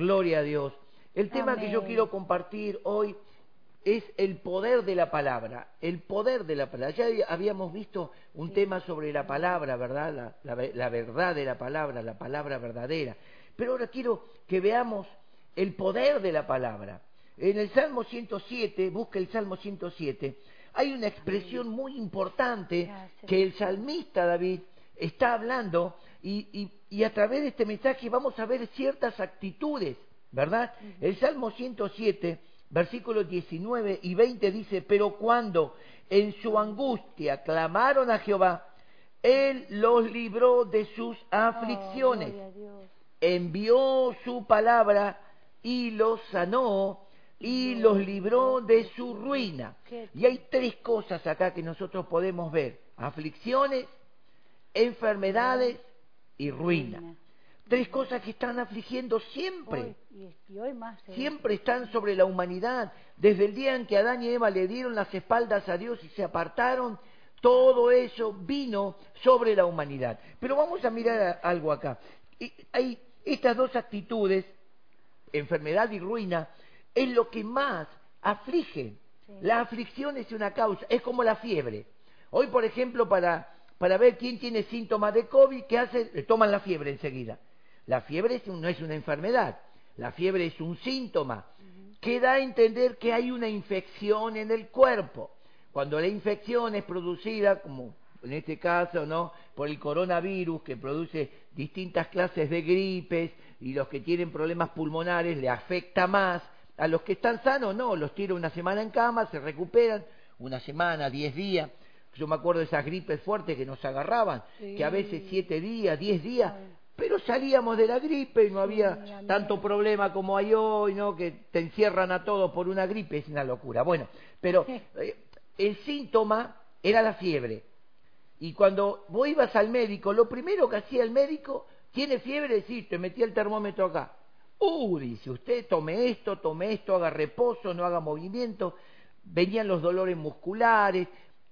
Gloria a Dios. El tema que yo quiero compartir hoy es el poder de la palabra, el poder de la palabra. Ya habíamos visto un Sí. tema sobre la palabra, ¿verdad? La, la ve- la verdad de la palabra, la palabra verdadera. Pero ahora quiero que veamos el poder de la palabra. En el Salmo 107, busca el Salmo 107, hay una expresión muy importante Gracias. que el salmista David está hablando y, y- y a través de este mensaje vamos a ver ciertas actitudes, ¿verdad? El Salmo 107, versículos 19 y 20 dice, pero cuando en su angustia clamaron a Jehová, Él los libró de sus aflicciones Oh, gloria a Dios. envió su palabra y los sanó y los libró de su ruina. Y hay tres cosas acá que nosotros podemos ver. Aflicciones, enfermedades y ruina. Tres cosas que están afligiendo siempre. Siempre están sobre la humanidad. Desde el día en que Adán y Eva le dieron las espaldas a Dios y se apartaron, todo eso vino sobre la humanidad. Pero vamos a mirar algo acá. Hay estas dos actitudes, enfermedad y ruina, es lo que más aflige. La aflicción es una causa, es como la fiebre. Hoy, por ejemplo, para, para ver quién tiene síntomas de COVID, ¿qué hace? Le toman la fiebre enseguida. La fiebre no es una enfermedad, la fiebre es un síntoma que da a entender que hay una infección en el cuerpo. Cuando la infección es producida, como en este caso, ¿no? por el coronavirus que produce distintas clases de gripes y los que tienen problemas pulmonares le afecta más. A los que están sanos, no, los tira una semana en cama, se recuperan, una semana, diez días. Yo me acuerdo de esas gripes fuertes que nos agarraban, que a veces siete días, diez días, Ay. pero salíamos de la gripe y no había tanto problema como hay hoy, ¿no? Que te encierran a todos por una gripe, es una locura. Bueno, pero eh, el síntoma era la fiebre. Y cuando vos ibas al médico, lo primero que hacía el médico, ¿tiene fiebre? Sí, te metía el termómetro acá. Uh, dice usted, tome esto, tome esto, haga reposo, no haga movimiento. Venían los dolores musculares.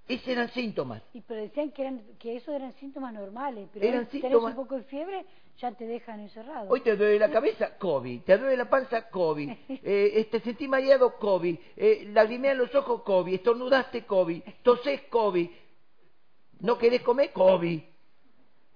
Esos eran síntomas. Y pero decían que, eran, que esos eran síntomas normales, pero Eran tenés síntomas- un poco de fiebre, ya te dejan encerrado. Hoy te duele la cabeza, COVID. Te duele la panza, COVID. Eh, te sentí mareado, COVID. Eh, lagrimean los ojos, COVID. Estornudaste, COVID. Tosés, COVID. No querés comer, COVID. Eh,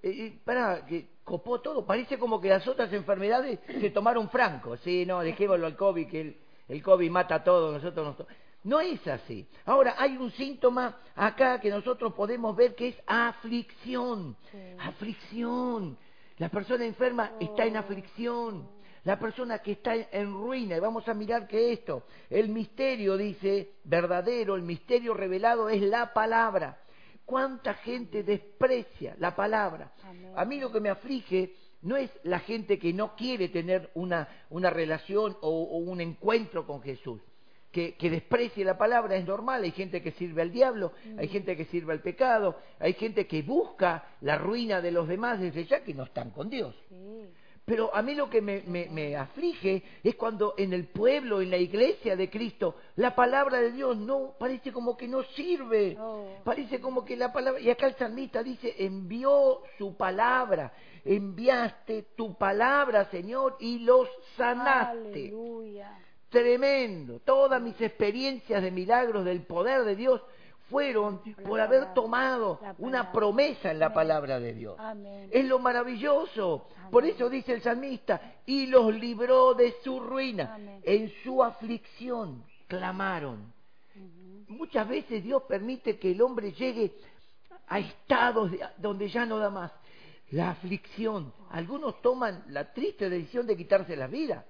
eh, pará, que copó todo. Parece como que las otras enfermedades se tomaron franco. Sí, no, dejémoslo al COVID, que el, el COVID mata a todos, nosotros nos... No es así. Ahora, hay un síntoma acá que nosotros podemos ver que es aflicción. Sí. Aflicción. La persona enferma está en aflicción. La persona que está en ruina. Y vamos a mirar que esto, el misterio, dice, verdadero, el misterio revelado es la palabra. ¿Cuánta gente desprecia la palabra? Amén. A mí lo que me aflige no es la gente que no quiere tener una, una relación o, o un encuentro con Jesús. Que, que desprecie la palabra es normal, hay gente que sirve al diablo, hay gente que sirve al pecado, hay gente que busca la ruina de los demás desde ya que no están con Dios. Pero a mí lo que me, me- me aflige es cuando en el pueblo, en la iglesia de Cristo, la palabra de Dios no, parece como que no sirve. Oh. Parece como que la palabra, y acá el salmista dice, envió su palabra, enviaste tu palabra, Señor, y los sanaste. Aleluya. Tremendo. Todas mis experiencias de milagros del poder de Dios fueron por haber tomado una promesa en la palabra de Dios. Amén. Es lo maravilloso. Por eso dice el salmista, y los libró de su ruina. En su aflicción clamaron. Muchas veces Dios permite que el hombre llegue a estados de- donde ya no da más. La aflicción. Algunos toman la triste decisión de quitarse la vida.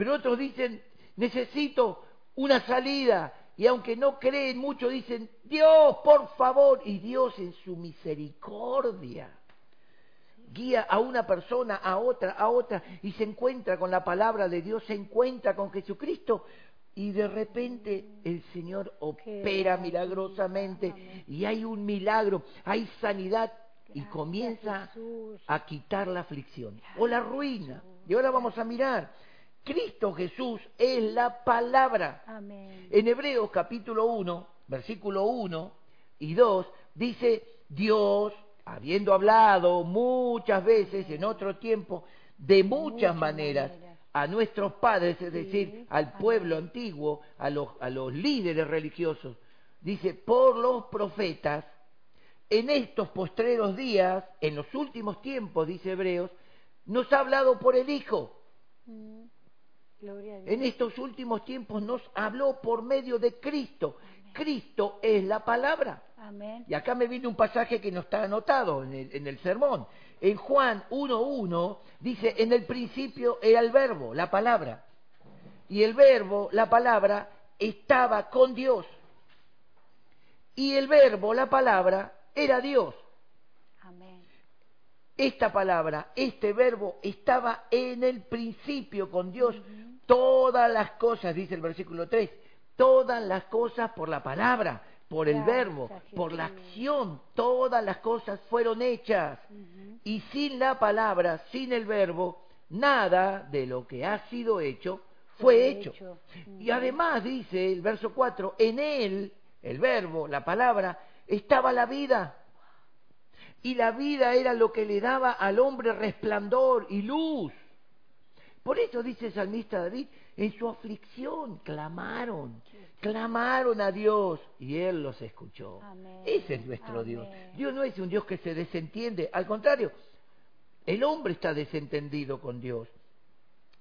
Pero otros dicen, necesito una salida. Y aunque no creen mucho, dicen, Dios, por favor. Y Dios en su misericordia guía a una persona, a otra, a otra, y se encuentra con la palabra de Dios, se encuentra con Jesucristo, y de repente el Señor opera milagrosamente, y hay un milagro, hay sanidad, y comienza a quitar la aflicción o la ruina. Y ahora vamos a mirar, Cristo Jesús es la palabra. Amén. En Hebreos capítulo 1, versículo 1 y 2, dice, Dios, habiendo hablado muchas veces en otro tiempo, de muchas Muchas maneras, maneras. a nuestros padres, es Sí, decir, al amén. pueblo antiguo, a los, a los líderes religiosos, dice, por los profetas, en estos postreros días, en los últimos tiempos, dice Hebreos, nos ha hablado por el Hijo. Mm. En estos últimos tiempos nos habló por medio de Cristo. Cristo es la palabra. Amén. Y acá me viene un pasaje que no está anotado en el, en el sermón. En Juan 1.1 dice, en el principio era el verbo, la palabra. Y el verbo, la palabra, estaba con Dios. Y el verbo, la palabra, era Dios. Amén. Esta palabra, este verbo, estaba en el principio con Dios. Todas las cosas, dice el versículo 3, todas las cosas por la palabra, por el verbo, por la acción, todas las cosas fueron hechas. Y sin la palabra, sin el verbo, nada de lo que ha sido hecho fue hecho. Y además dice el verso 4, en él, el verbo, la palabra, estaba la vida. Y la vida era lo que le daba al hombre resplandor y luz. Por eso dice el salmista David, en su aflicción clamaron, clamaron a Dios y Él los escuchó. Amén. Ese es nuestro Dios. Dios no es un Dios que se desentiende, al contrario, el hombre está desentendido con Dios.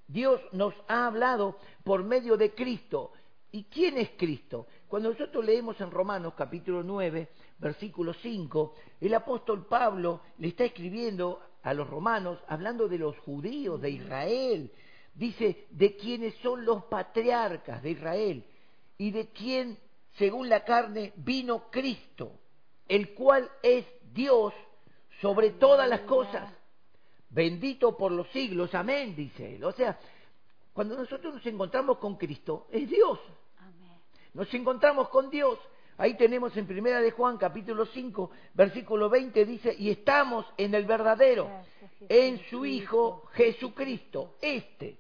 Dios nos ha hablado por medio de Cristo. ¿Y quién es Cristo? Cuando nosotros leemos en Romanos capítulo 9, versículo 5, el apóstol Pablo le está escribiendo a los romanos hablando de los judíos de Israel. Dice, de quienes son los patriarcas de Israel y de quien, según la carne, vino Cristo, el cual es Dios sobre todas las cosas bendito por los siglos, amén, dice él. O sea, cuando nosotros nos encontramos con Cristo, es Dios. Nos encontramos con Dios. Ahí tenemos en Primera de Juan, capítulo 5, versículo 20, dice, y estamos en el verdadero, en su Hijo Jesucristo. Este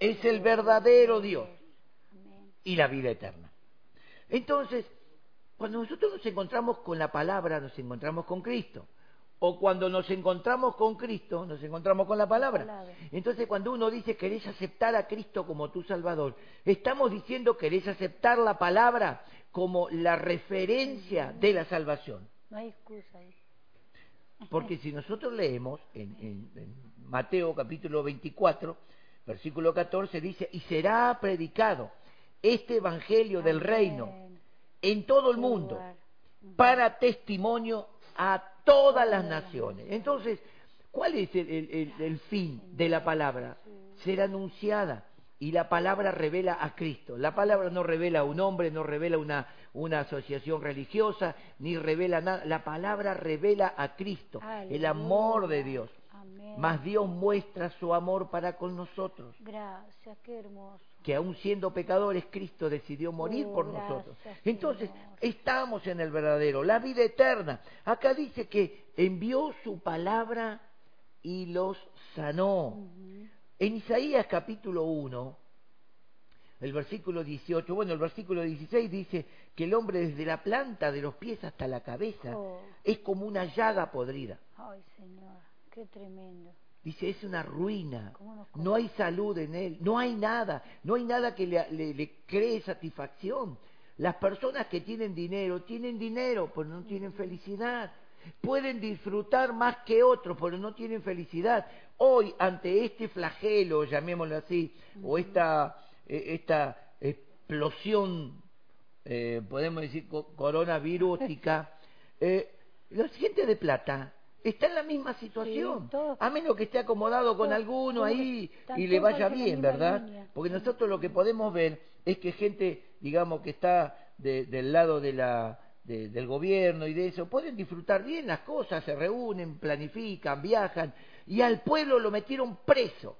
es el verdadero Dios y la vida eterna. Entonces, cuando nosotros nos encontramos con la palabra, nos encontramos con Cristo. O cuando nos encontramos con Cristo, nos encontramos con la palabra. palabra. Entonces, cuando uno dice querés aceptar a Cristo como tu Salvador, estamos diciendo querés aceptar la palabra como la referencia de la salvación. No hay excusa ahí. Porque si nosotros leemos en, en- en Mateo capítulo 24, versículo 14, dice, y será predicado este evangelio del reino en todo el mundo para testimonio a todas las naciones. Entonces, ¿cuál es el, el- el- el fin de la palabra? Ser anunciada. Y la palabra revela a Cristo. La palabra no revela a un hombre, no revela una, una asociación religiosa, ni revela nada. La palabra revela a Cristo, el amor de Dios. Amén. Mas Dios muestra su amor para con nosotros. Gracias, qué hermoso. Que aún siendo pecadores, Cristo decidió morir Oh, por gracias, nosotros. Entonces, estamos en el verdadero, la vida eterna. Acá dice que envió su palabra y los sanó. En Isaías capítulo 1, el versículo 18, bueno, el versículo 16 dice que el hombre desde la planta de los pies hasta la cabeza Oh. es como una llaga podrida. Ay, Señor, qué tremendo. Dice, es una ruina, ¿Cómo nos no hay salud en él, no hay nada, no hay nada que le, le- le cree satisfacción. Las personas que tienen dinero, tienen dinero, pero no tienen felicidad. Pueden disfrutar más que otros, pero no tienen felicidad. Hoy, ante este flagelo, llamémoslo así, o esta, eh, esta explosión, eh, podemos decir, co- coronavirústica, eh, la gente de plata está en la misma situación. todos- a menos que esté acomodado con todos- alguno todos ahí y le vaya bien, ¿verdad? línea. Porque nosotros lo que podemos ver es que gente, digamos, que está de- del lado de la, de- del gobierno y de eso, pueden disfrutar bien las cosas, se reúnen, planifican, viajan, y al pueblo lo metieron preso.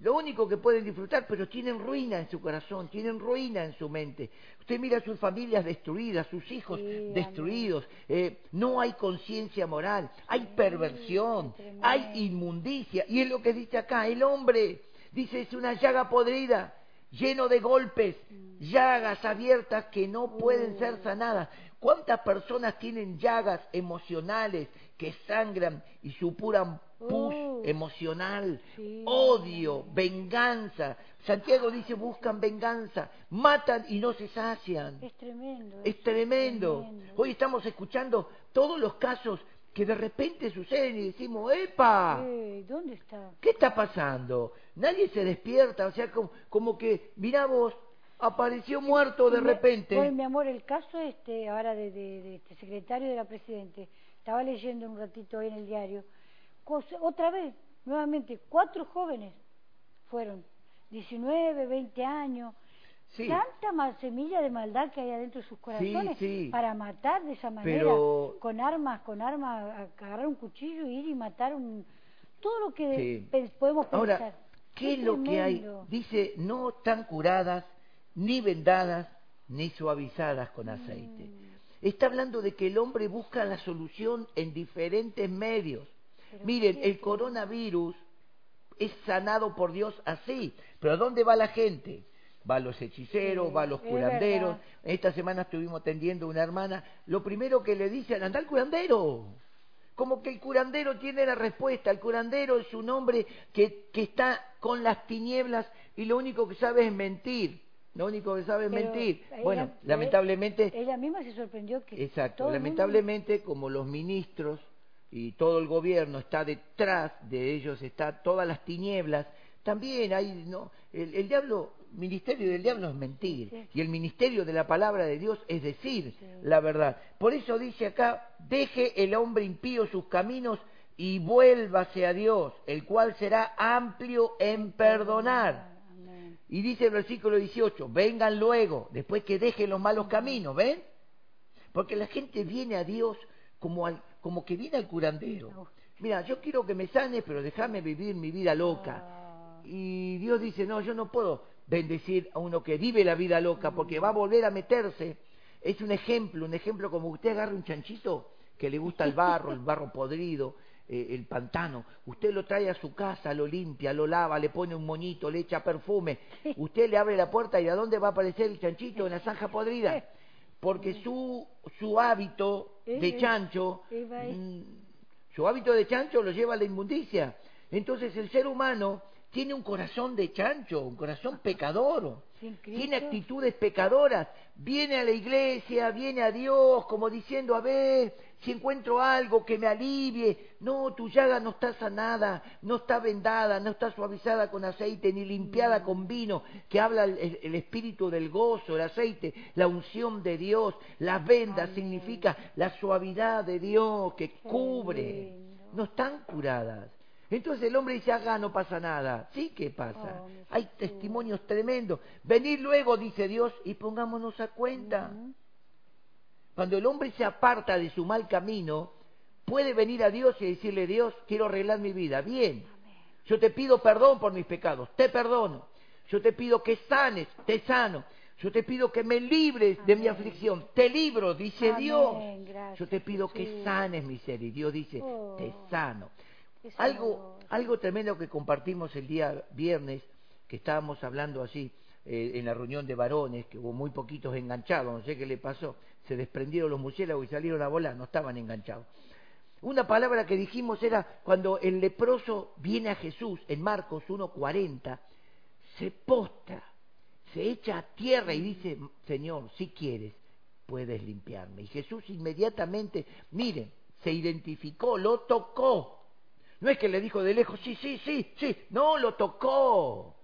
Lo único que pueden disfrutar, pero tienen ruina en su corazón, tienen ruina en su mente. Usted mira a sus familias destruidas, sus hijos Sí, destruidos, eh, no hay conciencia moral, hay perversión, hay inmundicia. Y es lo que dice acá, el hombre, dice, es una llaga podrida, lleno de golpes, llagas abiertas que no pueden ser sanadas. ¿Cuántas personas tienen llagas emocionales que sangran y supuran pus Uh, emocional, sí. odio, venganza. Santiago dice, buscan venganza, matan y no se sacian. Es tremendo. Es tremendo. tremendo. Hoy estamos escuchando todos los casos que de repente suceden y decimos, ¡epa! ¿Dónde está? ¿Qué está pasando? Nadie se despierta, o sea, como, como que, mirá vos, apareció muerto de repente. Bueno, mi amor, el caso este ahora de, de- de este secretario de la Presidente, estaba leyendo un ratito hoy en el diario, otra vez, nuevamente, cuatro jóvenes fueron, 19, 20 años, Sí, tanta ma- semilla de maldad que hay adentro de sus corazones sí. para matar de esa manera, Pero- con armas, con armas, a- agarrar un cuchillo y ir y matar un... Todo lo que podemos pensar. Ahora, ¿qué es lo que hay? Dice, no están curadas, ni vendadas, ni suavizadas con aceite. Mm. Está hablando de que el hombre busca la solución en diferentes medios. Miren, el coronavirus es sanado por Dios así. Pero ¿dónde va la gente? Va a los hechiceros, Sí, va a los curanderos. Esta semana estuvimos atendiendo a una hermana. Lo primero que le dicen, anda al curandero. Como que el curandero tiene la respuesta. El curandero es un hombre que, que está con las tinieblas y lo único que sabe es mentir. Lo único que sabe es Pero mentir. ella- bueno, lamentablemente Ella misma se sorprendió que... Exacto, mundo- lamentablemente como los ministros y todo el gobierno está detrás de ellos, está todas las tinieblas, también hay, ¿no? El, el diablo, ministerio del diablo es mentir, Sí. y el ministerio de la palabra de Dios es decir Sí. la verdad. Por eso dice acá, deje el hombre impío sus caminos y vuélvase a Dios, el cual será amplio en perdonar. Y dice el versículo 18, vengan luego, después que dejen los malos caminos, ¿ven? Porque la gente viene a Dios como, al, como que viene al curandero. Mira, yo quiero que me sanes, pero déjame vivir mi vida loca. Ah, Y Dios dice, no, yo no puedo bendecir a uno que vive la vida loca, porque va a volver a meterse. Es un ejemplo, un ejemplo como usted agarra un chanchito que le gusta el barro, el barro podrido, eh, el pantano. Usted lo trae a su casa, lo limpia, lo lava, le pone un moñito, le echa perfume. Usted le abre la puerta y ¿a dónde va a aparecer el chanchito? En la zanja podrida. Porque su, su hábito de chancho, mm, su hábito de chancho lo lleva a la inmundicia. Entonces el ser humano tiene un corazón de chancho, un corazón pecador, tiene actitudes pecadoras, viene a la iglesia, viene a Dios como diciendo, a ver, si encuentro algo que me alivie, no, tu llaga no está sanada, no está vendada, no está suavizada con aceite, ni limpiada con vino, que habla el, espíritu del gozo, el aceite, la unción de Dios, las vendas Amén. significa la suavidad de Dios que cubre, no están curadas. Entonces el hombre dice, acá no pasa nada. Sí que pasa. Oh, Hay testimonios tremendos. Venid luego, dice Dios, y pongámonos a cuenta. Cuando el hombre se aparta de su mal camino, puede venir a Dios y decirle, Dios, quiero arreglar mi vida. Bien, yo te pido perdón por mis pecados, te perdono. Yo te pido que sanes, te sano. Yo te pido que me libres de mi aflicción, te libro, dice Amén, Dios. gracias, Yo te pido que sanes mi ser y Dios dice, Oh. te sano. Qué Algo, algo tremendo que compartimos el día viernes, que estábamos hablando así eh, en la reunión de varones, que hubo muy poquitos enganchados, no sé qué le pasó, se desprendieron los murciélagos y salieron a volar, no estaban enganchados. Una palabra que dijimos era cuando el leproso viene a Jesús en Marcos 1.40, se postra, se echa a tierra y dice, Señor, si quieres, puedes limpiarme. Y Jesús inmediatamente, miren, se identificó, lo tocó. No es que le dijo de lejos, sí, sí, sí, sí, no, lo tocó.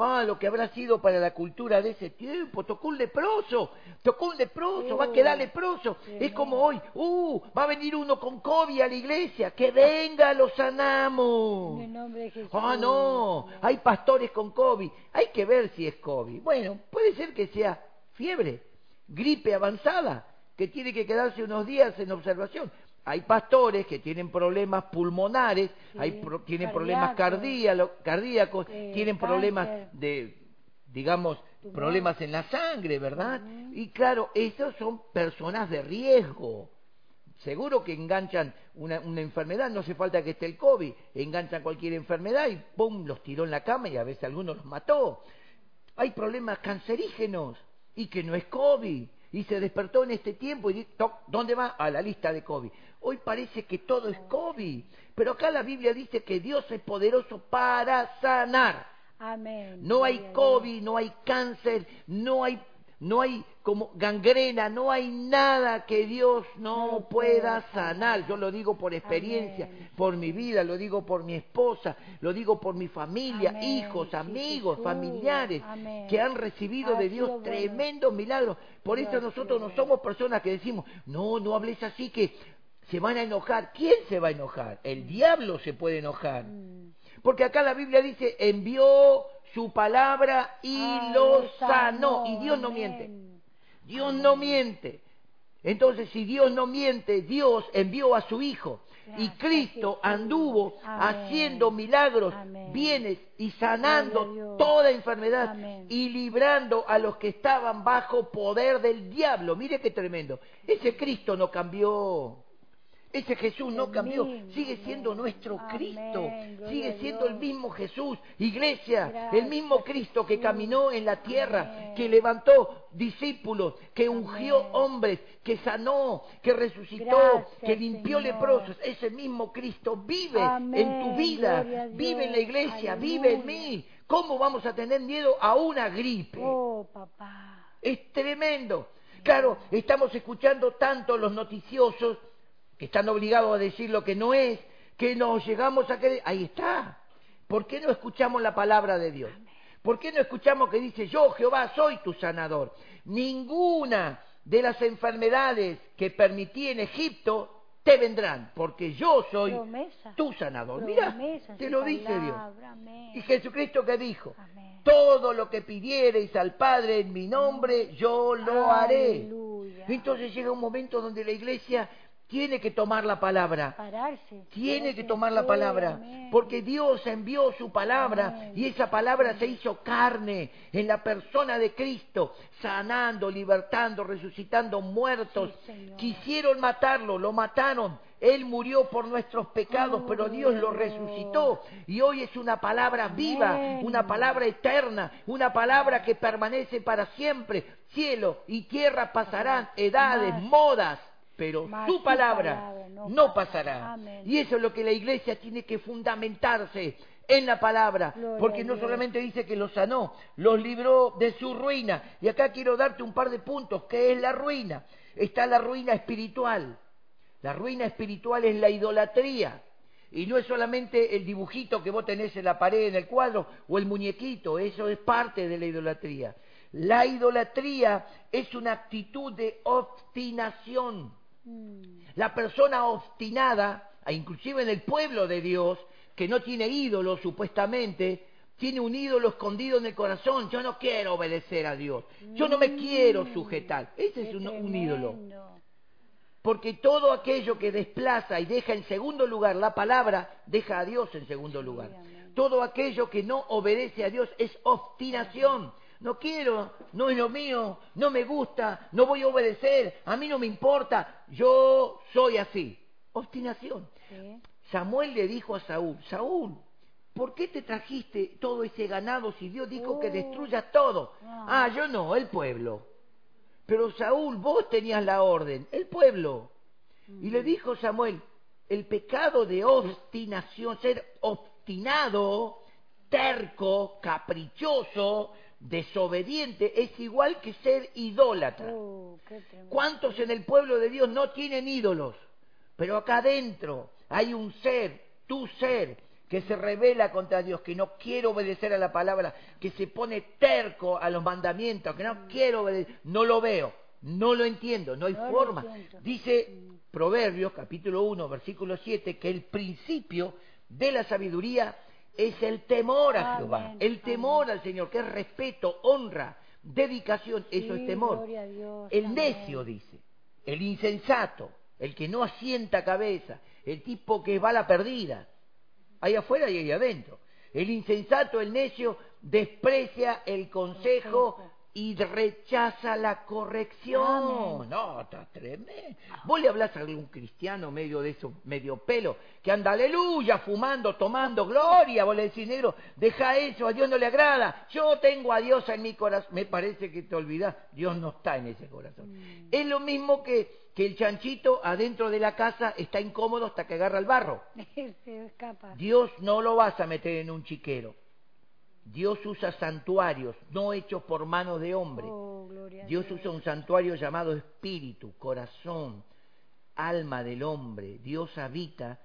Ah, lo que habrá sido para la cultura de ese tiempo, tocó un leproso, tocó un leproso, va a quedar leproso. Es como hoy, uh, va a venir uno con COVID a la iglesia, que venga, lo sanamos. En el nombre de Jesús. Ah, no, hay pastores con COVID. Hay que ver si es COVID. Bueno, puede ser que sea fiebre, gripe avanzada, que tiene que quedarse unos días en observación. Hay pastores que tienen problemas pulmonares, Sí, hay pro- tienen problemas cardíacos. Eh, tienen cáncer. problemas de, digamos, Tumor. problemas en la sangre, ¿verdad? Y claro, esos son personas de riesgo. Seguro que enganchan una, una enfermedad, no hace falta que esté el COVID, enganchan cualquier enfermedad y ¡pum! los tiró en la cama y a veces algunos los mató. Hay problemas cancerígenos y que no es COVID. Y se despertó en este tiempo y dijo, ¿dónde va? A la lista de COVID. Hoy parece que todo es COVID, pero acá la Biblia dice que Dios es poderoso para sanar. Amén. No hay COVID, no hay cáncer, no hay no hay como gangrena, no hay nada que Dios no, pueda sanar. Yo lo digo por experiencia, por mi vida, lo digo por mi esposa, lo digo por mi familia, hijos, amigos, familiares, que han recibido de Dios tremendos milagros. Por eso nosotros no somos personas que decimos, no, no hables así que se van a enojar. ¿Quién se va a enojar? El diablo se puede enojar. Mm. Porque acá la Biblia dice, envió su palabra y lo sanó. Y Dios no miente. Dios no miente. Entonces, si Dios no miente, Dios envió a su Hijo. y Cristo anduvo haciendo milagros, bienes y sanando toda enfermedad y librando a los que estaban bajo poder del diablo. Mire qué tremendo. Ese Cristo no cambió. Ese Jesús no cambió, sigue siendo nuestro Cristo, sigue siendo el mismo Jesús, iglesia, el mismo Cristo que caminó en la tierra, que levantó discípulos, que ungió hombres, que sanó, que resucitó, que limpió leprosos. Ese mismo Cristo vive en tu vida, vive en la iglesia, vive en mí. ¿Cómo vamos a tener miedo a una gripe? Oh, papá. Es tremendo. Claro, estamos escuchando tanto los noticiosos están obligados a decir lo que no es, que nos llegamos a creer. Ahí está. ¿Por qué no escuchamos la palabra de Dios? ¿Por qué no escuchamos que dice, yo Jehová soy tu sanador? Ninguna de las enfermedades que permití en Egipto te vendrán, porque yo soy tu sanador. Mira, te lo dice Dios. Y Jesucristo que dijo, todo lo que pidiereis al Padre en mi nombre, yo lo haré. Entonces llega un momento donde la iglesia tiene que tomar la palabra. Tiene que tomar la palabra. Porque Dios envió su palabra y esa palabra se hizo carne en la persona de Cristo, sanando, libertando, resucitando muertos. Quisieron matarlo, lo mataron. Él murió por nuestros pecados, pero Dios lo resucitó. Y hoy es una palabra viva, una palabra eterna, una palabra que permanece para siempre. Cielo y tierra pasarán, edades, modas pero su palabra, no, pasará. Y eso es lo que la iglesia tiene que fundamentarse en la palabra, porque no solamente dice que los sanó, los libró de su ruina. Y acá quiero darte un par de puntos, ¿qué es la ruina? Está la ruina espiritual. La ruina espiritual es la idolatría. Y no es solamente el dibujito que vos tenés en la pared, en el cuadro, o el muñequito, eso es parte de la idolatría. La idolatría es una actitud de obstinación la persona obstinada, e inclusive en el pueblo de Dios, que no tiene ídolo supuestamente, tiene un ídolo escondido en el corazón. Yo no quiero obedecer a Dios. Yo no me quiero mm. sujetar. Ese es un, ídolo. Porque todo aquello que desplaza y deja en segundo lugar la palabra, deja a Dios en segundo lugar. Todo aquello que no obedece a Dios es obstinación no quiero, no es lo mío, no me gusta, no voy a obedecer, a mí no me importa, yo soy así. Obstinación. Samuel le dijo a Saúl, Saúl, ¿por qué te trajiste todo ese ganado si Dios dijo que oh. destruya todo? Ah. ah, yo no, el pueblo. Pero Saúl, vos tenías la orden, el pueblo. Y le dijo Samuel, el pecado de obstinación, ser obstinado, terco, caprichoso, desobediente es igual que ser idólatra. Oh, ¿Cuántos en el pueblo de Dios no tienen ídolos? Pero acá adentro hay un ser, tu ser, que se revela contra Dios, que no quiere obedecer a la palabra, que se pone terco a los mandamientos, que no mm. quiero obedecer, no lo veo, no lo entiendo, no hay forma. Dice. Proverbios capítulo 1, versículo 7, que el principio de la sabiduría es el temor a Jehová, el temor al Señor, que es respeto, honra, dedicación, eso es temor. el necio dice, el insensato, el que no asienta cabeza, el tipo que va a la perdida, ahí afuera y ahí adentro. El insensato, el necio, desprecia el consejo y rechaza la corrección. Amén. No, está tremendo. Vos le hablas a algún cristiano medio de eso, medio pelo, que anda aleluya, fumando, tomando gloria. Vos le decís, negro, deja eso, a Dios no le agrada. Yo tengo a Dios en mi corazón. Me parece que te olvidás, Dios no está en ese corazón. Mm. Es lo mismo que, que el chanchito adentro de la casa está incómodo hasta que agarra el barro. Se escapa. Dios no lo vas a meter en un chiquero. Dios usa santuarios, no hechos por manos de hombre. Oh, Dios Dios. usa un santuario llamado espíritu, corazón, alma del hombre. Dios habita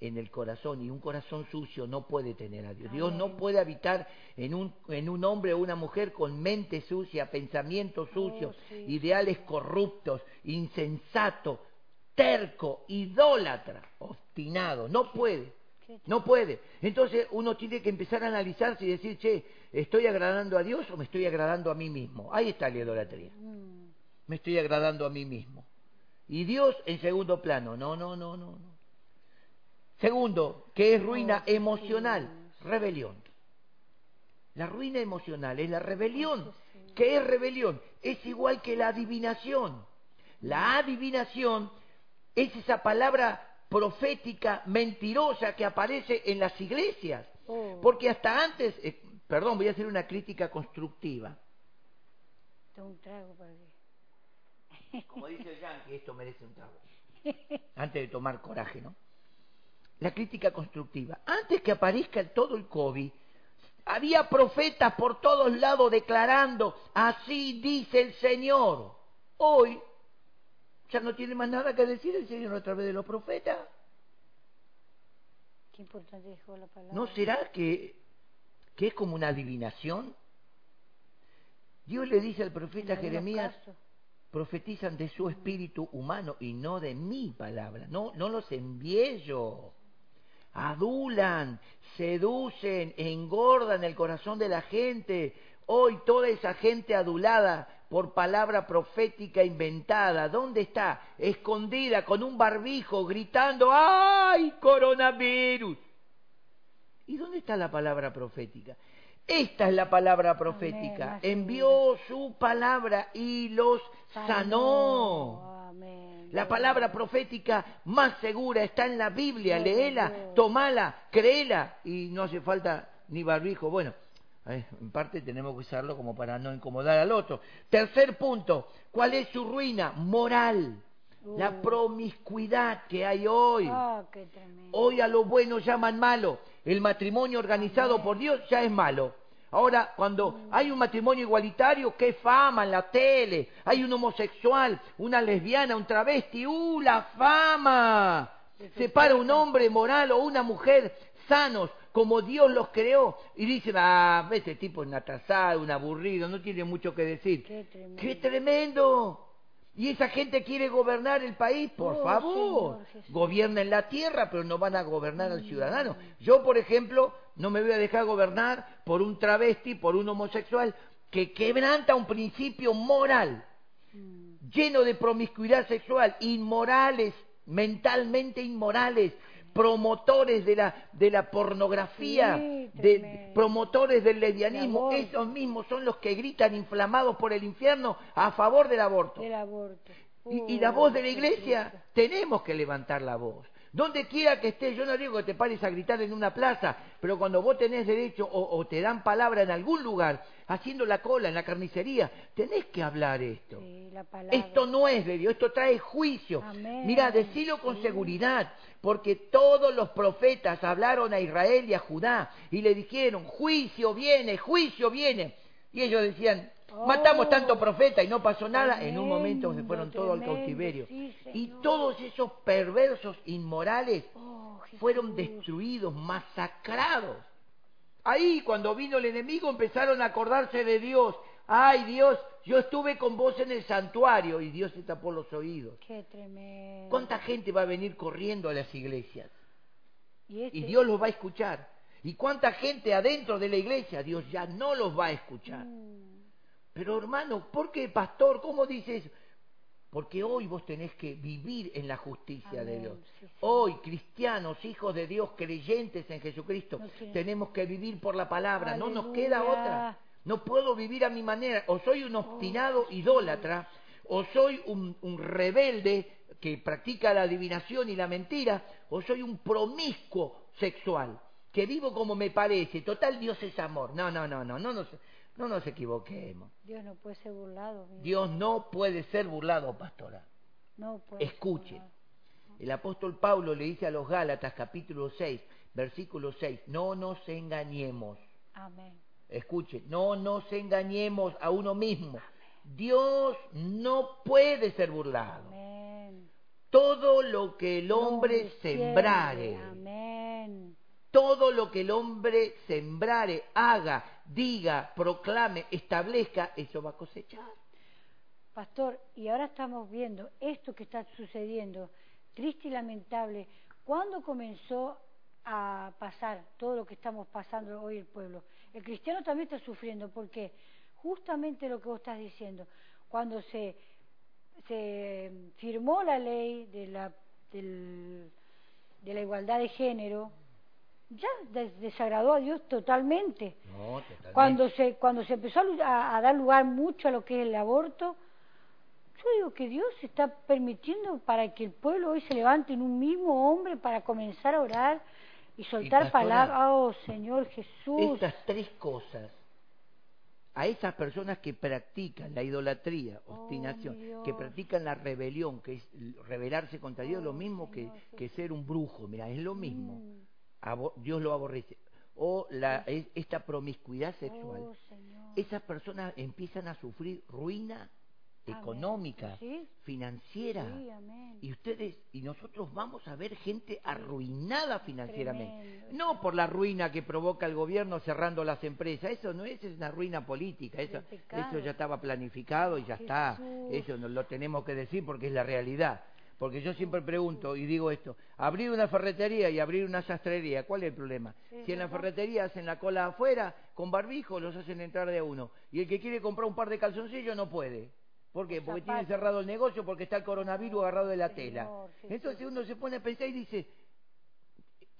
en el corazón y un corazón sucio no puede tener a Dios. Dios no puede habitar en un, en un hombre o una mujer con mente sucia, pensamientos sucios, Oh, sí, ideales corruptos, insensato, terco, idólatra, obstinado. No puede. No puede. Entonces uno tiene que empezar a analizarse y decir, che, ¿estoy agradando a Dios o me estoy agradando a mí mismo? Ahí está la idolatría. Mm. Me estoy agradando a mí mismo. Y Dios en segundo plano. No, no, no, no. no. Segundo, que es ruina Oh, sí. emocional, rebelión. La ruina emocional es la rebelión. Sí. ¿Qué es rebelión? Es igual que la adivinación. La adivinación es esa palabra profética mentirosa que aparece en las iglesias. Oh. Porque hasta antes, eh, perdón, voy a hacer una crítica constructiva. Un trago para. Como dice el Yankee, esto merece un trago. Antes de tomar coraje, ¿no? La crítica constructiva. Antes que aparezca todo el COVID, había profetas por todos lados declarando, así dice el Señor. Hoy ya no tiene más nada que decir el Señor a través de los profetas. Qué importante dejó la palabra. ¿No será que, que es como una adivinación? Dios le dice al profeta Jeremías, casos. profetizan de su espíritu humano y no de mi palabra. No, no los envié yo. Adulan, seducen, engordan el corazón de la gente. Hoy toda esa gente adulada por palabra profética inventada, ¿dónde está? Escondida con un barbijo gritando, ¡ay, coronavirus! ¿Y dónde está la palabra profética? Esta es la palabra profética. Envió su palabra y los sanó. Amén. La palabra profética más segura está en la Biblia. Léela, tomala, créela y no hace falta ni barbijo. Bueno, eh, en parte tenemos que usarlo como para no incomodar al otro. Tercer punto, ¿cuál es su ruina? Moral. La Uh. promiscuidad que hay hoy. Ah, qué. Hoy a lo bueno llaman malo. El matrimonio organizado por Dios ya es malo. Ahora, cuando hay un matrimonio igualitario, qué fama en la tele. Hay un homosexual, una lesbiana, un travesti. ¡Uh, la fama! Se para un hombre moral o una mujer sanos, como Dios los creó. Y dicen, ah, este tipo es un atrasado, un aburrido, no tiene mucho que decir. Qué tremendo. ¡Qué tremendo! Y esa gente quiere gobernar el país, por Oh, favor. Señor Jesús. Gobiernen la tierra, pero no van a gobernar al ciudadano. Yo, por ejemplo, no me voy a dejar gobernar por un travesti, por un homosexual que quebranta un principio moral, Mm. lleno de promiscuidad sexual, inmorales, mentalmente inmorales, promotores de la, de la pornografía, Sí, de, promotores del lesbianismo, esos mismos son los que gritan inflamados por el infierno a favor del aborto. Del aborto. Y, y la voz de la iglesia, tenemos que levantar la voz. Donde quiera que estés, yo no digo que te pares a gritar en una plaza, pero cuando vos tenés derecho o, o te dan palabra en algún lugar, haciendo la cola en la carnicería, tenés que hablar esto. Sí. Esto no es de Dios, esto trae juicio. Amén. Mira, decilo con Sí. seguridad, porque todos los profetas hablaron a Israel y a Judá y le dijeron, juicio viene, juicio viene. Y ellos decían, Oh. matamos tanto profeta y no pasó nada. En un momento se Tremendo, fueron todos al tremendo, cautiverio. sí, y todos esos perversos inmorales Oh, fueron destruidos, masacrados. Ahí, cuando vino el enemigo, empezaron a acordarse de Dios. Ay, Dios, yo estuve con vos en el santuario y Dios se tapó los oídos. Qué tremendo. ¿Cuánta gente va a venir corriendo a las iglesias? Y, este, Y Dios los va a escuchar. ¿Y cuánta gente adentro de la iglesia? Dios ya no los va a escuchar. Mm, Pero hermano, ¿por qué, pastor? ¿Cómo dices? Porque hoy vos tenés que vivir en la justicia de Dios. sí, sí. Hoy, cristianos, hijos de Dios, creyentes en Jesucristo, No tenemos que vivir por la palabra. No nos queda otra. No puedo vivir a mi manera. O soy un obstinado idólatra, o soy un, un rebelde que practica la adivinación y la mentira, o soy un promiscuo sexual, que vivo como me parece. Total, Dios es amor. No, no, no, no, no nos, no nos equivoquemos. Dios no puede ser burlado. Dios no puede ser burlado, pastora. no puede ser burlado. El apóstol Pablo le dice a los Gálatas, capítulo 6, versículo 6, no nos engañemos. Amén. Escuchen, no nos engañemos a uno mismo. Dios no puede ser burlado. Amén. Todo lo que el hombre sembrare. Amén. todo lo que el hombre sembrare, haga, diga, proclame, establezca, eso va a cosechar. Pastor, y ahora estamos viendo esto que está sucediendo, triste y lamentable. ¿Cuándo comenzó a pasar todo lo que estamos pasando hoy el pueblo? El cristiano también está sufriendo, porque justamente lo que vos estás diciendo, cuando se, se firmó la ley de la, del- de la igualdad de género, ya des- desagradó a Dios totalmente. No, totalmente. Cuando se, cuando se empezó a- a dar lugar mucho a lo que es el aborto, yo digo que Dios está permitiendo para que el pueblo hoy se levante en un mismo hombre para comenzar a orar y soltar palabras. Oh, Señor Jesús. Estas tres cosas, a esas personas que practican la idolatría, Oh, obstinación, que practican la rebelión, que es rebelarse contra Dios, Oh, lo mismo que, que ser un brujo, mira, es lo mismo. Mm. Abo- Dios lo aborrece. O la, es- esta promiscuidad sexual. Oh. Esas personas empiezan a sufrir ruina. Económica, Sí. financiera. Sí. Y ustedes y nosotros vamos a ver gente arruinada financieramente. Tremendo. No por la ruina que provoca el gobierno cerrando las empresas. Eso no es, es una ruina política. Eso, eso ya estaba planificado y ya está. Eso no lo tenemos que decir porque es la realidad. Porque yo siempre pregunto y digo esto, abrir una ferretería y abrir una sastrería, ¿cuál es el problema? Si en la ferretería hacen la cola afuera, con barbijo los hacen entrar de a uno. Y el que quiere comprar un par de calzoncillos no puede. ¿Por qué? Porque tiene zapatos. cerrado el negocio, porque está el coronavirus agarrado de la tela. Entonces uno se pone a pensar y dice,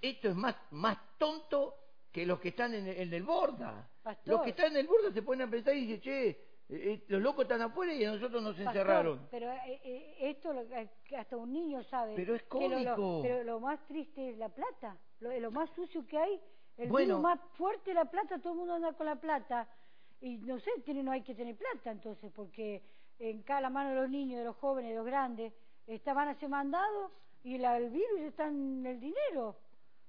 esto es más, más tonto que los que están en, en el borda. Pastor. Los que están en el borda se ponen a pensar y dicen, che, eh, eh, los locos están afuera y a nosotros nos Pastor, encerraron. Pero eh, eh, esto lo- hasta un niño sabe. Pero es que lo- lo- cómico. pero lo más triste es la plata. Lo, lo más sucio que hay. El Bueno. virus más fuerte la plata. Todo el mundo anda con la plata. Y no sé, tiene, no hay que tener plata entonces, porque en cada mano de los niños, de los jóvenes, de los grandes, está, van a ser mandados y la- el virus está en el dinero,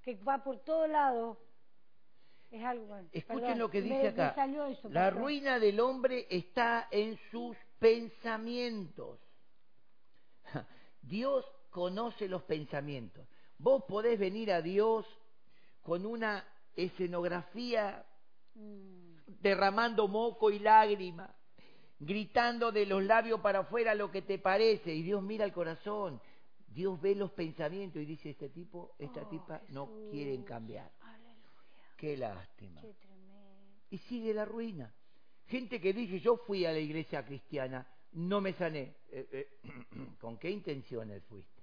que va por todos lados. Es algo. bueno, Escuchen perdón, lo que dice me acá. eso, La ruina del hombre está en sus pensamientos. Dios conoce los pensamientos. Vos podés venir a Dios con una escenografía Mm. derramando moco y lágrima, gritando de los labios para afuera lo que te parece, y Dios mira el corazón. Dios ve los pensamientos y dice, este tipo, esta Oh, tipa no quieren cambiar. Aleluya. Qué lástima. Qué. Y sigue la ruina. Gente que dice, yo fui a la iglesia cristiana, no me sané. Eh, eh, ¿Con qué intenciones fuiste?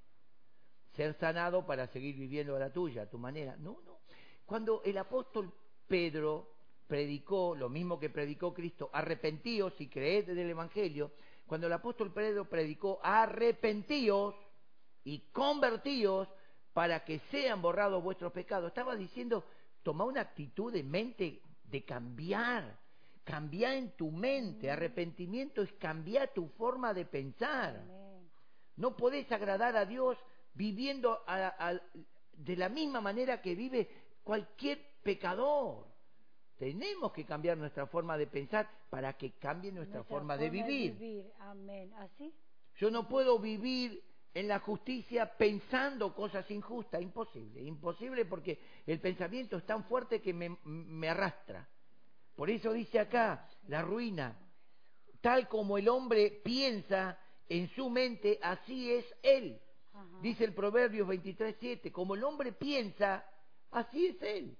Ser sanado para seguir viviendo a la tuya, a tu manera. No, no. Cuando el apóstol Pedro predicó lo mismo que predicó Cristo, arrepentíos y creed del Evangelio, cuando el apóstol Pedro predicó arrepentíos y convertíos para que sean borrados vuestros pecados, estaba diciendo, toma una actitud de mente de cambiar, cambiar en tu mente, arrepentimiento es cambiar tu forma de pensar. No podés agradar a Dios viviendo a- a- de la misma manera que vive cualquier pecador. Tenemos que cambiar nuestra forma de pensar para que cambie nuestra, forma, de vivir. Amén. ¿Así? Yo no puedo vivir en la justicia pensando cosas injustas, imposible, imposible porque el pensamiento es tan fuerte que me, me arrastra. Por eso dice acá, la ruina, tal como el hombre piensa en su mente, así es él. Ajá. Dice el Proverbios 23.7, como el hombre piensa, así es él.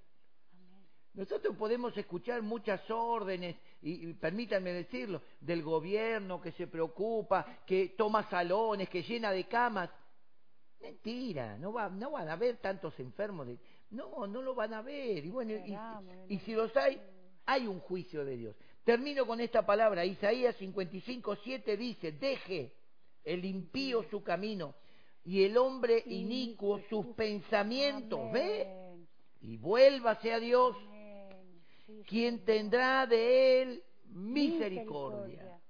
Nosotros podemos escuchar muchas órdenes, y, y permítanme decirlo, del gobierno que se preocupa, que toma salones, que llena de camas. Mentira, no, va, no van a haber tantos enfermos. De, no, no lo van a ver. Y bueno, y- y si los hay, hay un juicio de Dios. Termino con esta palabra. Isaías 55, 7 dice, deje el impío su camino y el hombre inicuo sus pensamientos. ¿Ve? Y vuélvase a Dios, quien tendrá de él misericordia.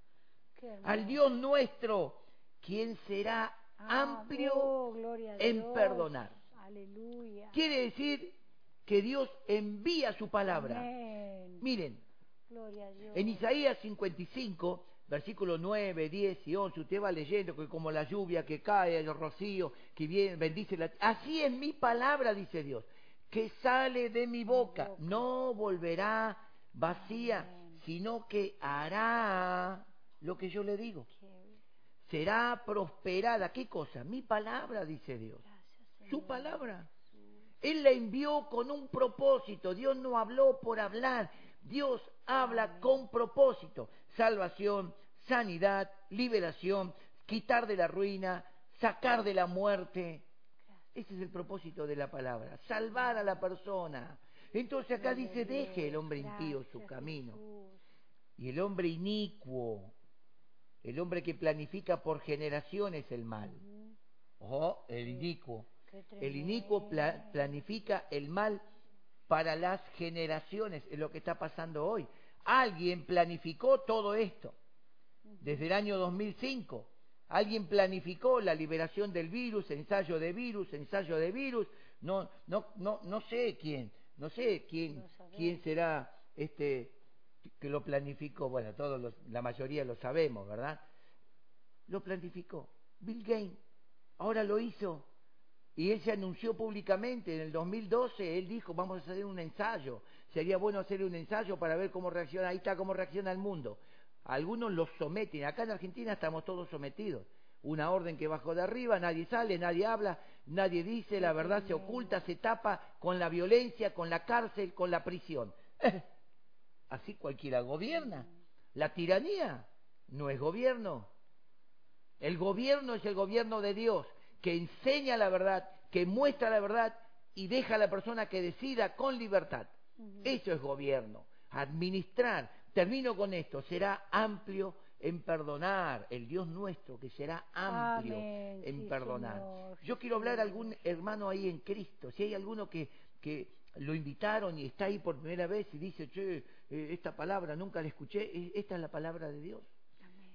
Al Dios nuestro, quien será amplio en perdonar. Quiere decir que Dios envía su palabra. Miren, en Isaías 55, versículos 9, 10 y 11, usted va leyendo que como la lluvia que cae, el rocío que viene, bendice la... Así es mi palabra, dice Dios, que sale de mi boca. No volverá vacía, sino que hará lo que yo le digo. Será prosperada. ¿Qué cosa? Mi palabra, dice Dios. Su palabra. Él la envió con un propósito. Dios no habló por hablar. Dios habla con propósito. Salvación, sanidad, liberación, quitar de la ruina, sacar de la muerte. Ese es el propósito de la palabra. Salvar a la persona. Entonces acá dice, deje el hombre impío su camino. Y el hombre inicuo, el hombre que planifica por generaciones el mal. Ojo, el inicuo. El inicuo pla- planifica el mal para las generaciones, es lo que está pasando hoy. Alguien planificó todo esto desde el año 2005. Alguien planificó la liberación del virus, ensayo de virus, ensayo de virus. No, no, no, no sé quién, no sé quién, No quién será este que lo planificó. Bueno, todos los, la mayoría lo sabemos, ¿verdad? Lo planificó Bill Gates. Ahora lo hizo y él se anunció públicamente en el 2012, él dijo, vamos a hacer un ensayo, sería bueno hacer un ensayo para ver cómo reacciona, ahí está cómo reacciona el mundo. Algunos los someten, acá en Argentina estamos todos sometidos. Una orden que bajó de arriba, nadie sale, nadie habla, nadie dice, la verdad se oculta, se tapa con la violencia, con la cárcel, con la prisión. Así cualquiera gobierna. La tiranía no es gobierno. El gobierno es el gobierno de Dios, que enseña la verdad, que muestra la verdad y deja a la persona que decida con libertad. Eso es gobierno. Administrar. Termino con esto. Será amplio en perdonar. El Dios nuestro que será amplio Amén. en Sí, perdonar. Señor. Yo quiero hablar a algún hermano ahí en Cristo. Si hay alguno que, que lo invitaron y está ahí por primera vez y dice, che, eh, esta palabra nunca la escuché, esta es la palabra de Dios.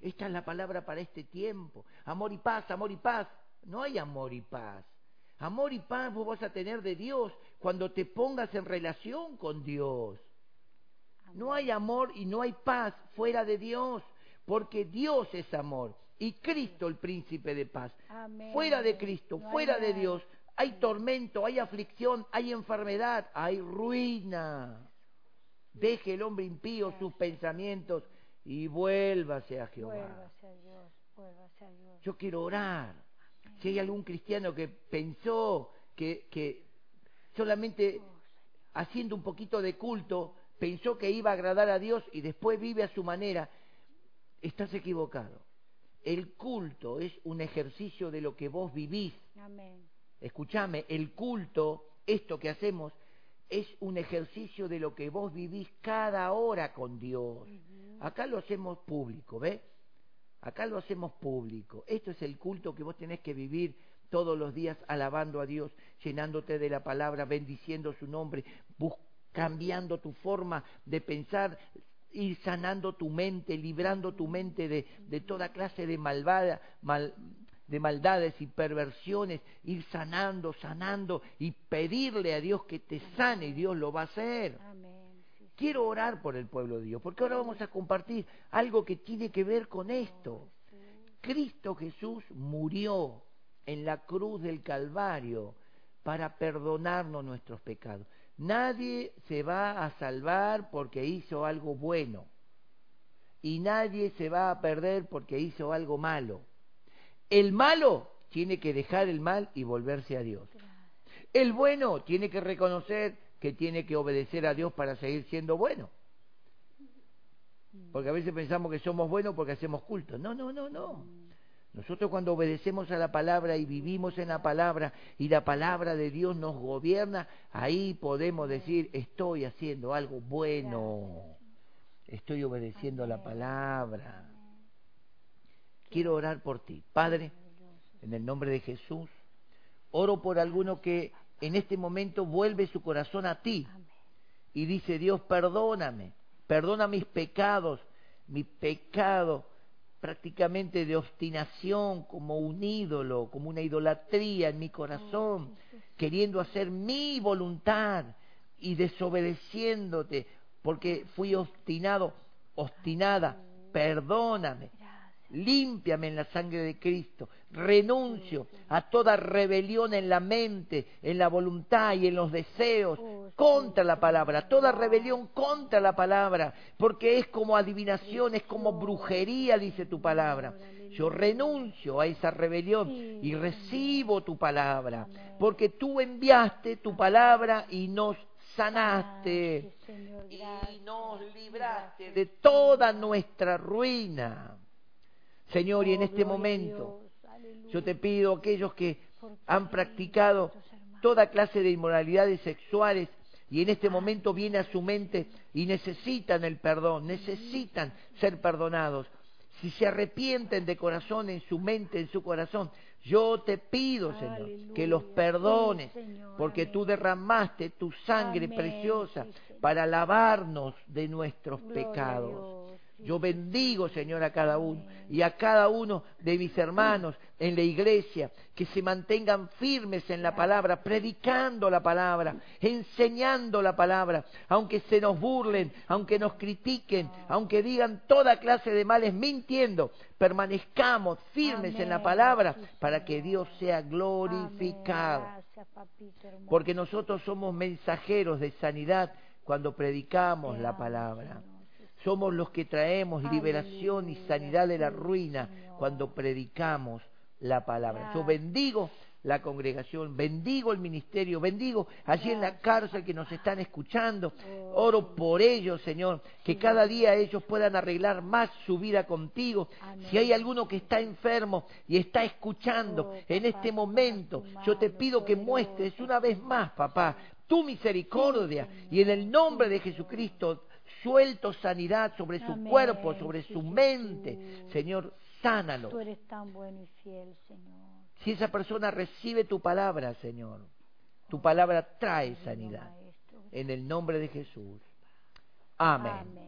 Esta es la palabra para este tiempo. Amor y paz, amor y paz. No hay amor y paz. Amor y paz vos vas a tener de Dios cuando te pongas en relación con Dios. No hay amor y no hay paz fuera de Dios, porque Dios es amor y Cristo el príncipe de paz. Amén. Fuera de Cristo, No fuera de. Dios, hay tormento, hay aflicción, hay enfermedad, hay ruina. Deje el hombre impío sus pensamientos y vuélvase a Jehová. Vuélvase a Dios, vuélvase a Dios. Yo quiero orar. Si hay algún cristiano que pensó que, que solamente haciendo un poquito de culto pensó que iba a agradar a Dios y después vive a su manera, estás equivocado. El culto es un ejercicio de lo que vos vivís. Amén. Escúchame, el culto, esto que hacemos, es un ejercicio de lo que vos vivís cada hora con Dios. Acá lo hacemos público, ¿ves? Acá lo hacemos público. Esto es el culto que vos tenés que vivir todos los días alabando a Dios, llenándote de la palabra, bendiciendo su nombre, bus- cambiando tu forma de pensar, ir sanando tu mente, librando tu mente de, de toda clase de malvada, mal- de maldades y perversiones, ir sanando, sanando y pedirle a Dios que te sane y Dios lo va a hacer. Amén. Sí, sí. Quiero orar por el pueblo de Dios, porque ahora vamos a compartir algo que tiene que ver con esto. Cristo Jesús murió en la cruz del Calvario para perdonarnos nuestros pecados. Nadie se va a salvar porque hizo algo bueno y nadie se va a perder porque hizo algo malo. El malo tiene que dejar el mal y volverse a Dios. El bueno tiene que reconocer que tiene que obedecer a Dios para seguir siendo bueno. Porque a veces pensamos que somos buenos porque hacemos culto. No, no, no, no. Nosotros cuando obedecemos a la palabra y vivimos en la palabra y la palabra de Dios nos gobierna, ahí podemos decir, estoy haciendo algo bueno. estoy obedeciendo la palabra. Quiero orar por ti. Padre, en el nombre de Jesús, oro por alguno que en este momento vuelve su corazón a ti y dice, Dios, perdóname, perdona mis pecados, mi pecado prácticamente de obstinación como un ídolo, como una idolatría en mi corazón, queriendo hacer mi voluntad y desobedeciéndote, porque fui obstinado, obstinada, perdóname, límpiame en la sangre de Cristo, renuncio a toda rebelión en la mente, en la voluntad y en los deseos contra la palabra, toda rebelión contra la palabra, porque es como adivinación, es como brujería, dice tu palabra. Yo renuncio a esa rebelión y recibo tu palabra, porque tú enviaste tu palabra y nos sanaste. Y nos libraste de toda nuestra ruina. Señor, y en este momento yo te pido a aquellos que han practicado toda clase de inmoralidades sexuales y en este momento viene a su mente y necesitan el perdón, necesitan ser perdonados. Si se arrepienten de corazón en su mente, en su corazón, yo te pido, Señor, que los perdones, porque tú derramaste tu sangre preciosa para lavarnos de nuestros pecados. Yo bendigo, Señor, a cada uno y a cada uno de mis hermanos en la iglesia, que se mantengan firmes en la palabra, predicando la palabra, enseñando la palabra, aunque se nos burlen, aunque nos critiquen, aunque digan toda clase de males mintiendo, permanezcamos firmes en la palabra para que Dios sea glorificado. Porque nosotros somos mensajeros de sanidad cuando predicamos la palabra. Somos los que traemos liberación y sanidad de la ruina cuando predicamos la palabra. Yo bendigo la congregación, bendigo el ministerio, bendigo allí en la cárcel que nos están escuchando. Oh, Oro por ellos, Señor, que cada día ellos puedan arreglar más su vida contigo. Si hay alguno que está enfermo y está escuchando oh, en este momento, yo te pido que muestres una vez más, papá, tu misericordia y en el nombre de Jesucristo suelto sanidad sobre su cuerpo, sobre su mente. Señor, sánalo. Tú eres tan bueno y fiel, Señor. Si esa persona recibe tu palabra, Señor, tu palabra trae sanidad. En el nombre de Jesús. Amén.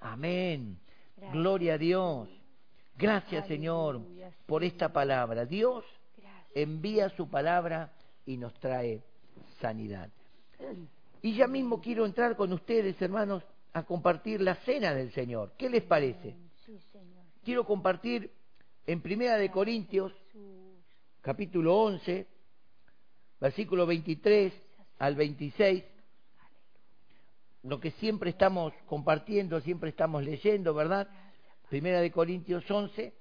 Amén. Gloria a Dios. Gracias, Señor, por esta palabra. Dios envía su palabra y nos trae sanidad. Y ya mismo quiero entrar con ustedes, hermanos, a compartir la cena del Señor. ¿Qué les parece? Quiero compartir en Primera de Corintios, capítulo 11, versículo 23 al 26, lo que siempre estamos compartiendo, siempre estamos leyendo, ¿verdad? Primera de Corintios 11,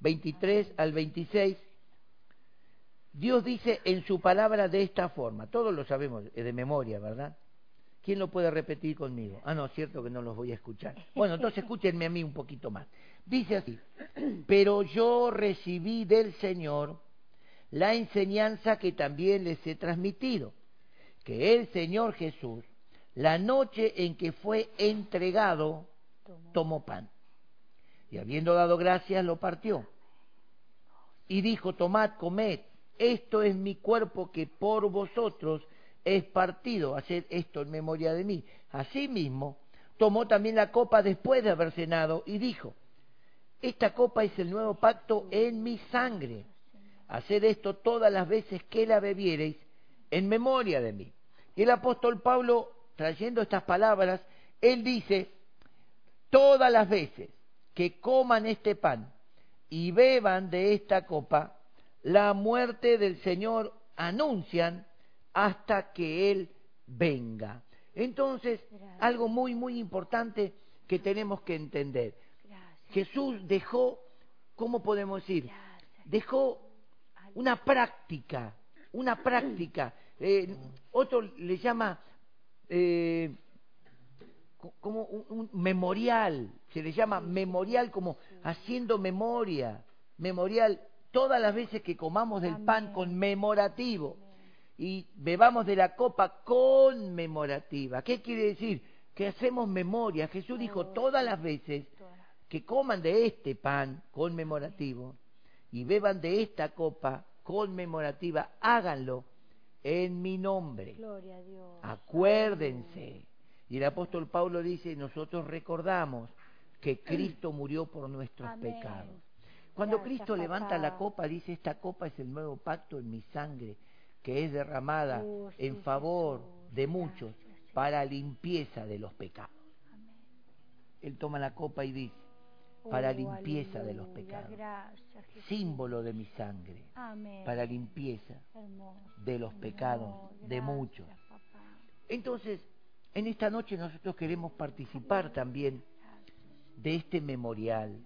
23 al 26. Dios dice en su palabra de esta forma, todos lo sabemos de memoria, ¿verdad? ¿Quién lo puede repetir conmigo? Ah, no, es cierto que no los voy a escuchar. Bueno, entonces escúchenme a mí un poquito más. Dice así, pero yo recibí del Señor la enseñanza que también les he transmitido, que el Señor Jesús, la noche en que fue entregado, tomó pan. Y habiendo dado gracias, lo partió. Y dijo, tomad, comed, esto es mi cuerpo que por vosotros es partido, hacer esto en memoria de mí. Asimismo, tomó también la copa después de haber cenado y dijo, esta copa es el nuevo pacto en mi sangre. Haced esto todas las veces que la bebiereis en memoria de mí. Y el apóstol Pablo, trayendo estas palabras, él dice, todas las veces que coman este pan y beban de esta copa, la muerte del Señor anuncian hasta que Él venga. Entonces, algo muy, muy importante que tenemos que entender. Jesús dejó, ¿cómo podemos decir? Dejó una práctica, una práctica. Eh, otro le llama eh, como un, memorial, se le llama memorial como haciendo memoria, memorial todas las veces que comamos del pan conmemorativo y bebamos de la copa conmemorativa. ¿Qué quiere decir? que hacemos memoria. Jesús dijo todas las veces que coman de este pan conmemorativo y beban de esta copa conmemorativa, háganlo en mi nombre. Gloria a Dios. Acuérdense. Y el apóstol Pablo dice, nosotros recordamos que Cristo murió por nuestros Amén. pecados. Cuando Gracias, Cristo levanta papá. la copa, dice, esta copa es el nuevo pacto en mi sangre, que es derramada en favor de muchos para limpieza de los pecados. Él toma la copa y dice, para Oh, limpieza de los pecados. Símbolo de mi sangre, Amén. para limpieza de los pecados de muchos. Entonces, en esta noche nosotros queremos participar también de este memorial.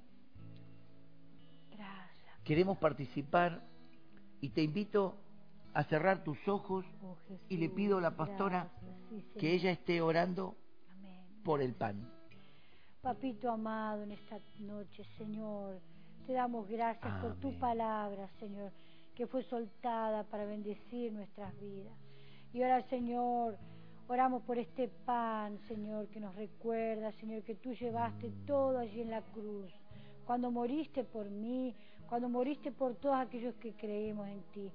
Queremos participar y te invito a cerrar tus ojos Oh, y le pido a la pastora gracias, sí, que ella esté orando Amén. por el pan. Papito amado, en esta noche, Señor, te damos gracias por tu palabra, Señor, que fue soltada para bendecir nuestras vidas. Y ahora, Señor, oramos por este pan, Señor, que nos recuerda, Señor, que tú llevaste todo allí en la cruz. Cuando moriste por mí, cuando moriste por todos aquellos que creemos en ti.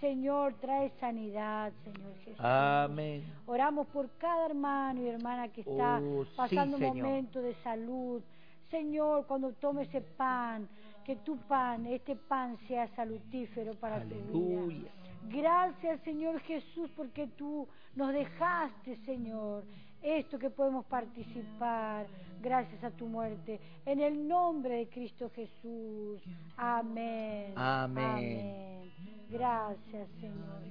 Señor, trae sanidad, Señor Jesús. Amén. Oramos por cada hermano y hermana que está Oh, sí, pasando un momento de salud. Señor, cuando tome ese pan, que tu pan, este pan sea salutífero para tu vida. Aleluya. Gracias, Señor Jesús, porque tú nos dejaste, Señor, esto que podemos participar gracias a tu muerte. En el nombre de Cristo Jesús. Amén. Amén. Amén. Gracias, Señor.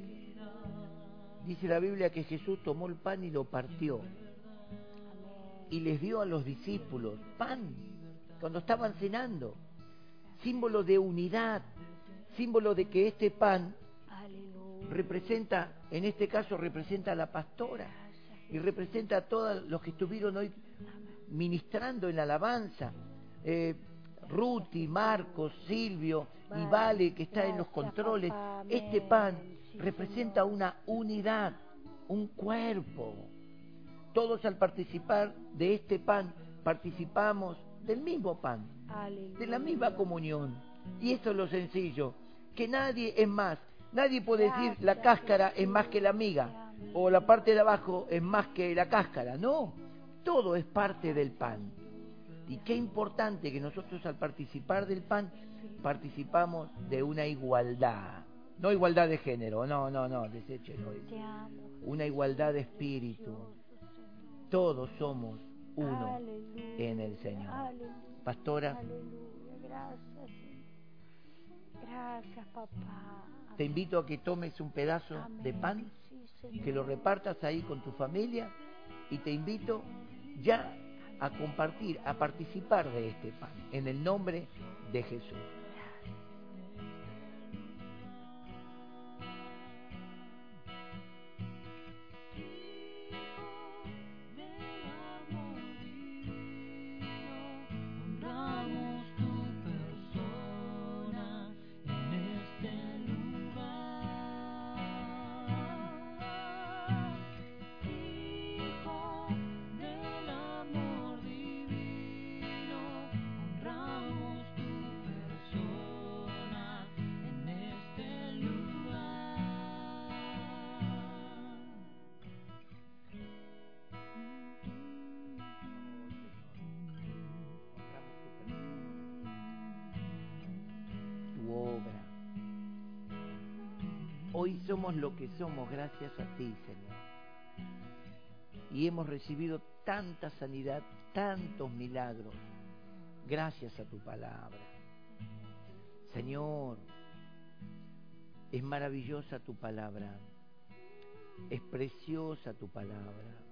Dice la Biblia que Jesús tomó el pan y lo partió Amén. y les dio a los discípulos pan cuando estaban cenando, símbolo de unidad, símbolo de que este pan Aleluya. representa, en este caso representa a la pastora y representa a todos los que estuvieron hoy ministrando en la alabanza. Eh, Ruti, Marcos, Silvio y Vale, que está en los controles. Este pan representa una unidad, un cuerpo. Todos al participar de este pan participamos del mismo pan, de la misma comunión. Y esto es lo sencillo, que nadie es más. Nadie puede decir la cáscara es más que la miga o la parte de abajo es más que la cáscara. No, todo es parte del pan. Y qué importante que nosotros al participar del pan participamos de una igualdad. No igualdad de género, no, no, no, deséchelo eso. Te amo. Una igualdad de espíritu. Todos somos uno en el Señor. Pastora. Gracias. Gracias, papá. te invito a que tomes un pedazo de pan, que lo repartas ahí con tu familia y te invito ya a compartir, a participar de este pan, en el nombre de Jesús. Somos gracias a ti, Señor. Y hemos recibido tanta sanidad, tantos milagros, gracias a tu palabra. Señor, es maravillosa tu palabra, es preciosa tu palabra.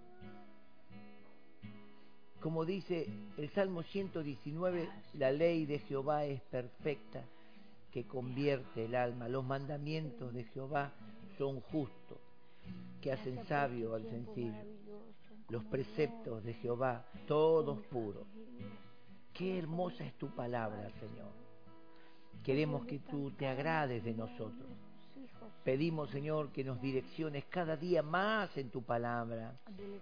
Como dice el Salmo 119, la ley de Jehová es perfecta, que convierte el alma. Los mandamientos de Jehová son justos, que hacen sabio al sencillo. Los preceptos de Jehová, todos puros. Qué hermosa es tu palabra, Señor. Queremos que tú te agrades de nosotros. Pedimos, Señor, que nos direcciones cada día más en tu palabra.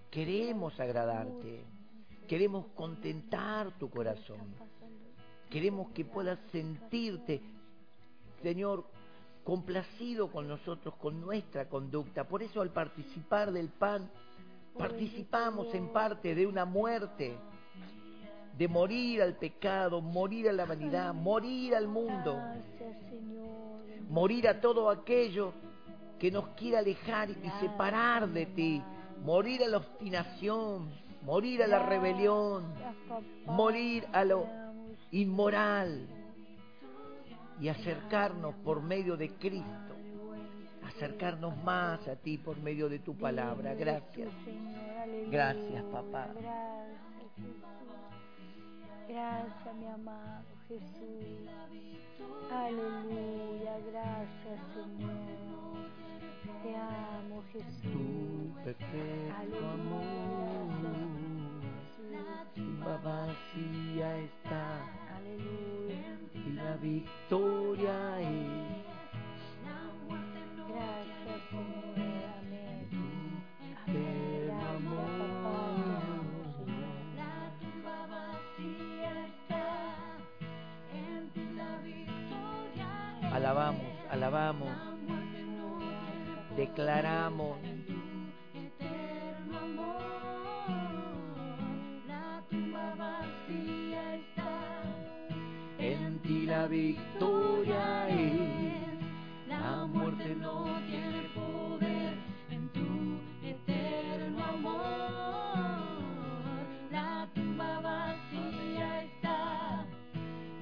Queremos agradarte. Queremos contentar tu corazón. Queremos que puedas sentirte, Señor, complacido con nosotros, con nuestra conducta. Por eso al participar del pan, participamos en parte de una muerte, de morir al pecado, morir a la vanidad, morir al mundo, morir a todo aquello que nos quiera alejar y separar de ti, morir a la obstinación, morir a la rebelión, morir a lo inmoral y acercarnos por medio de Cristo, acercarnos más a ti por medio de tu palabra. Gracias. Gracias, papá. Gracias, mi amado Jesús. Aleluya. Gracias, Señor. Te amo, Jesús. Tu perfecto Aleluya. amor, Jesús. vacía está Aleluya. Victoria es Gracias, Señor. Amén. Gracias, papá. La tumba vacía está, en ti la victoria es. Alabamos, alabamos, declaramos victoria es. La muerte no tiene poder en tu eterno amor. La tumba vacía está,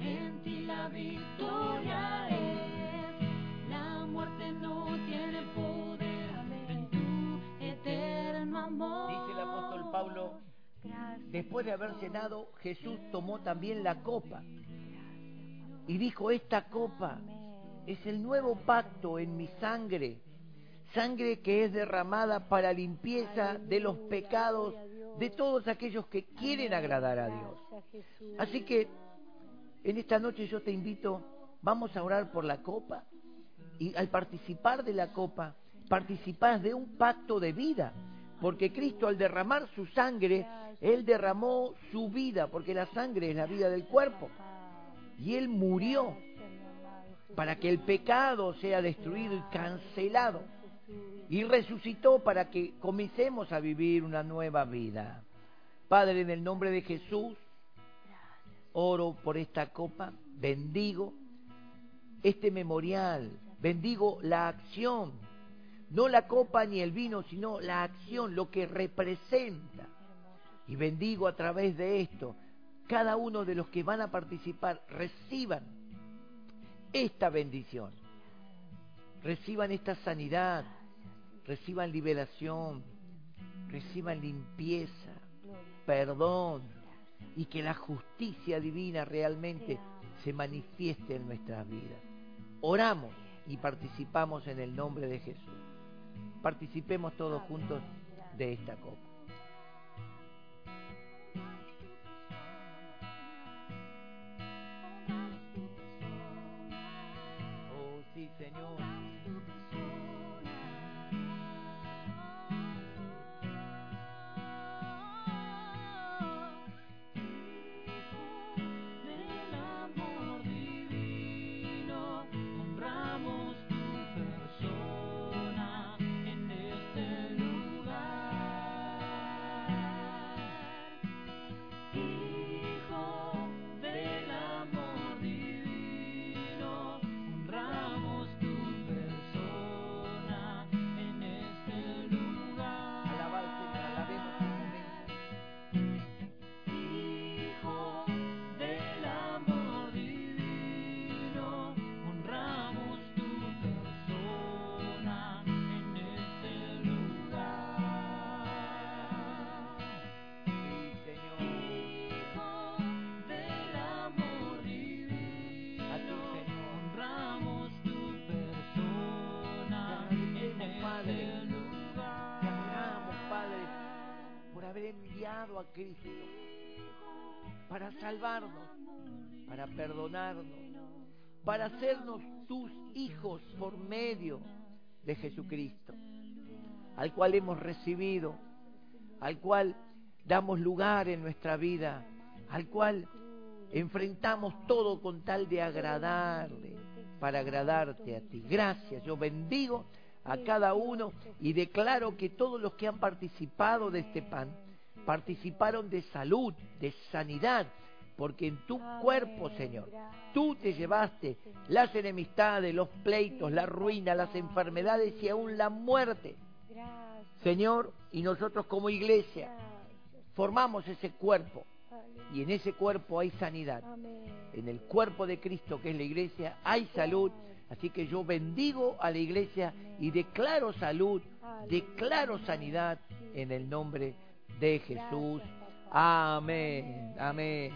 en ti la victoria es. La muerte no tiene poder en tu eterno amor. Dice el apóstol Pablo, después de haber cenado, Jesús tomó también la copa y dijo, esta copa es el nuevo pacto en mi sangre, sangre que es derramada para limpieza de los pecados de todos aquellos que quieren agradar a Dios. Así que en esta noche yo te invito, vamos a orar por la copa y al participar de la copa, participás de un pacto de vida, porque Cristo al derramar su sangre, Él derramó su vida, porque la sangre es la vida del cuerpo, y Él murió para que el pecado sea destruido y cancelado, y resucitó para que comencemos a vivir una nueva vida. Padre, en el nombre de Jesús, oro por esta copa, bendigo este memorial, bendigo la acción, no la copa ni el vino, sino la acción, lo que representa. Y bendigo a través de esto, cada uno de los que van a participar reciban esta bendición, reciban esta sanidad, reciban liberación, reciban limpieza, perdón y que la justicia divina realmente se manifieste en nuestras vidas. Oramos y participamos en el nombre de Jesús. Participemos todos juntos de esta copa. Sí, Señor. Cristo para salvarnos, para perdonarnos, para hacernos tus hijos por medio de Jesucristo, al cual hemos recibido, al cual damos lugar en nuestra vida, al cual enfrentamos todo con tal de agradarle, para agradarte a ti. Gracias, yo bendigo a cada uno y declaro que todos los que han participado de este pan participaron de salud, de sanidad, porque en tu cuerpo, Señor, tú te llevaste las enemistades, los pleitos, la ruina, las enfermedades y aún la muerte. Señor, y nosotros como iglesia formamos ese cuerpo. Y en ese cuerpo hay sanidad. En el cuerpo de Cristo, que es la iglesia, hay salud. Así que yo bendigo a la iglesia y declaro salud, declaro sanidad en el nombre de Jesús. Amén, amén.